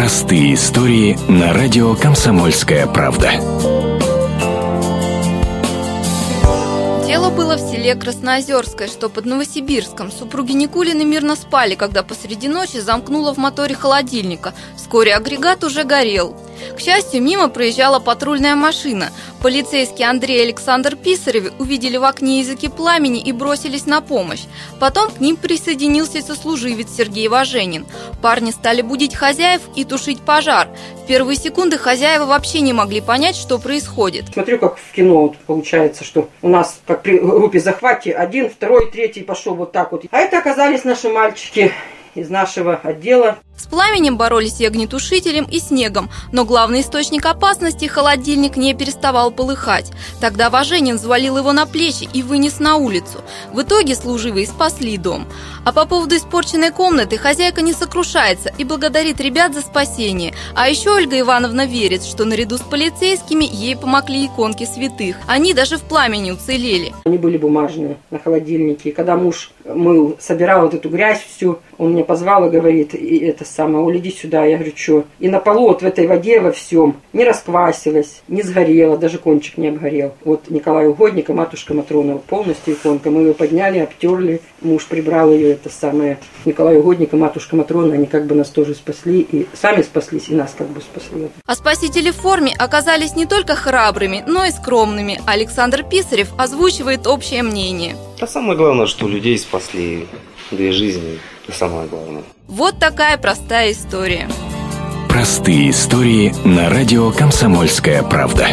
Простые истории на радио «Комсомольская правда». Дело было в селе Красноозерское, что под Новосибирском. Супруги Никулины мирно спали, когда посреди ночи замкнуло в моторе холодильника. Вскоре агрегат уже горел. К счастью, мимо проезжала патрульная машина. Полицейский Андрей Александр Писаревы увидели в окне языки пламени и бросились на помощь. Потом к ним присоединился сослуживец Сергей Важенин. Парни стали будить хозяев и тушить пожар. В первые секунды хозяева вообще не могли понять, что происходит. Смотрю, как в кино вот получается, что у нас, как при группе захвате, один, второй, третий пошел вот так вот. А это оказались наши мальчики из нашего отдела. С пламенем боролись и огнетушителем, и снегом, но главный источник опасности – холодильник не переставал полыхать. Тогда Важенин взвалил его на плечи и вынес на улицу. В итоге служивые спасли дом. А по поводу испорченной комнаты хозяйка не сокрушается и благодарит ребят за спасение. А еще Ольга Ивановна верит, что наряду с полицейскими ей помогли иконки святых. Они даже в пламени уцелели. Они были бумажные на холодильнике. И когда муж мыл, собирал вот эту грязь всю, он меня позвал и говорит, и это самое, Оля, иди сюда. Я говорю, что? И на полу вот в этой воде во всем не расквасилось, не сгорело, даже кончик не обгорел. Вот Николай Угодник и матушка Матрона, полностью иконка. Мы ее подняли, обтерли, муж прибрал ее, это самое. Николай Угодник и матушка Матрона, они как бы нас тоже спасли, и сами спаслись, и нас как бы спасли. А спасители в форме оказались не только храбрыми, но и скромными. Александр Писарев озвучивает общее мнение. А самое главное, что людей спасли, две жизни, это самое главное. Вот такая простая история. Простые истории на радио «Комсомольская правда».